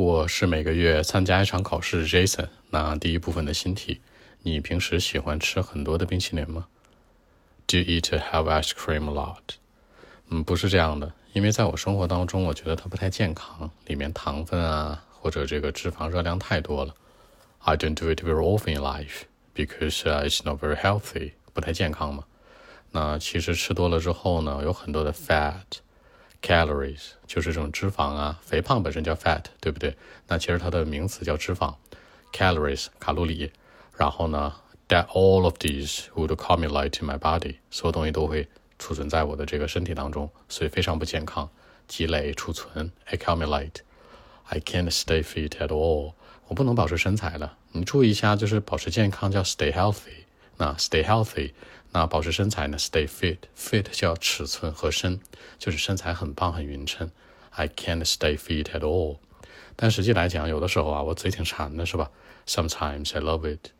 我是每个月参加一场考试，Jason。那第一部分的新题，你平时喜欢吃很多的冰淇淋吗？Do you eat have ice cream a lot？嗯，不是这样的，因为在我生活当中，我觉得它不太健康，里面糖分啊或者这个脂肪热量太多了。I don't do it very often in life because it's not very healthy，不太健康嘛。那其实吃多了之后呢，有很多的 fat。Calories 就是这种脂肪啊，肥胖本身叫 fat，对不对？那其实它的名词叫脂肪，calories 卡路里。然后呢，that all of these would accumulate in my body，所有东西都会储存在我的这个身体当中，所以非常不健康。积累、储存，accumulate。I can't stay fit at all，我不能保持身材了。你注意一下，就是保持健康叫 stay healthy，那 stay healthy。那保持身材呢？Stay fit，fit 叫尺寸和身，就是身材很棒很匀称。I can't stay fit at all。但实际来讲，有的时候啊，我嘴挺馋的，是吧？Sometimes I love it。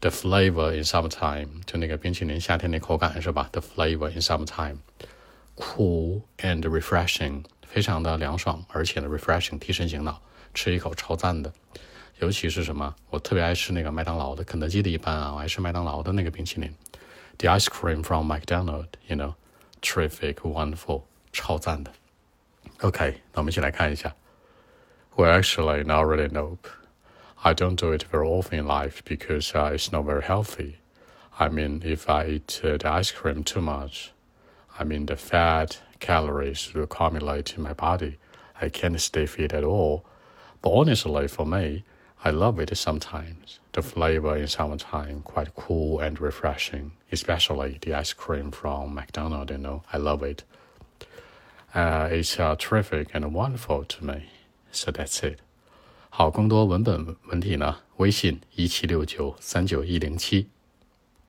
The flavor in summertime，就那个冰淇淋夏天那口感是吧？The flavor in summertime，cool and refreshing，非常的凉爽，而且呢，refreshing 提神醒脑，吃一口超赞的。尤其是什么？我特别爱吃那个麦当劳的，肯德基的一般啊，我爱吃麦当劳的那个冰淇淋。the ice cream from McDonald, you know, terrific, wonderful, 超赞的。OK，那我们一起来看一下。Well, actually, not really. Nope. I don't do it very often in life because uh, it's not very healthy. I mean, if I eat uh, the ice cream too much, I mean, the fat calories will accumulate in my body. I can't stay fit at all. But honestly, for me, I love it sometimes. The flavor in summertime quite cool and refreshing, especially the ice cream from McDonald's. You know, I love it. Uh, it's uh, terrific and wonderful to me. So that's it. 好，更多文本问题呢？微信一七六九三九一零七。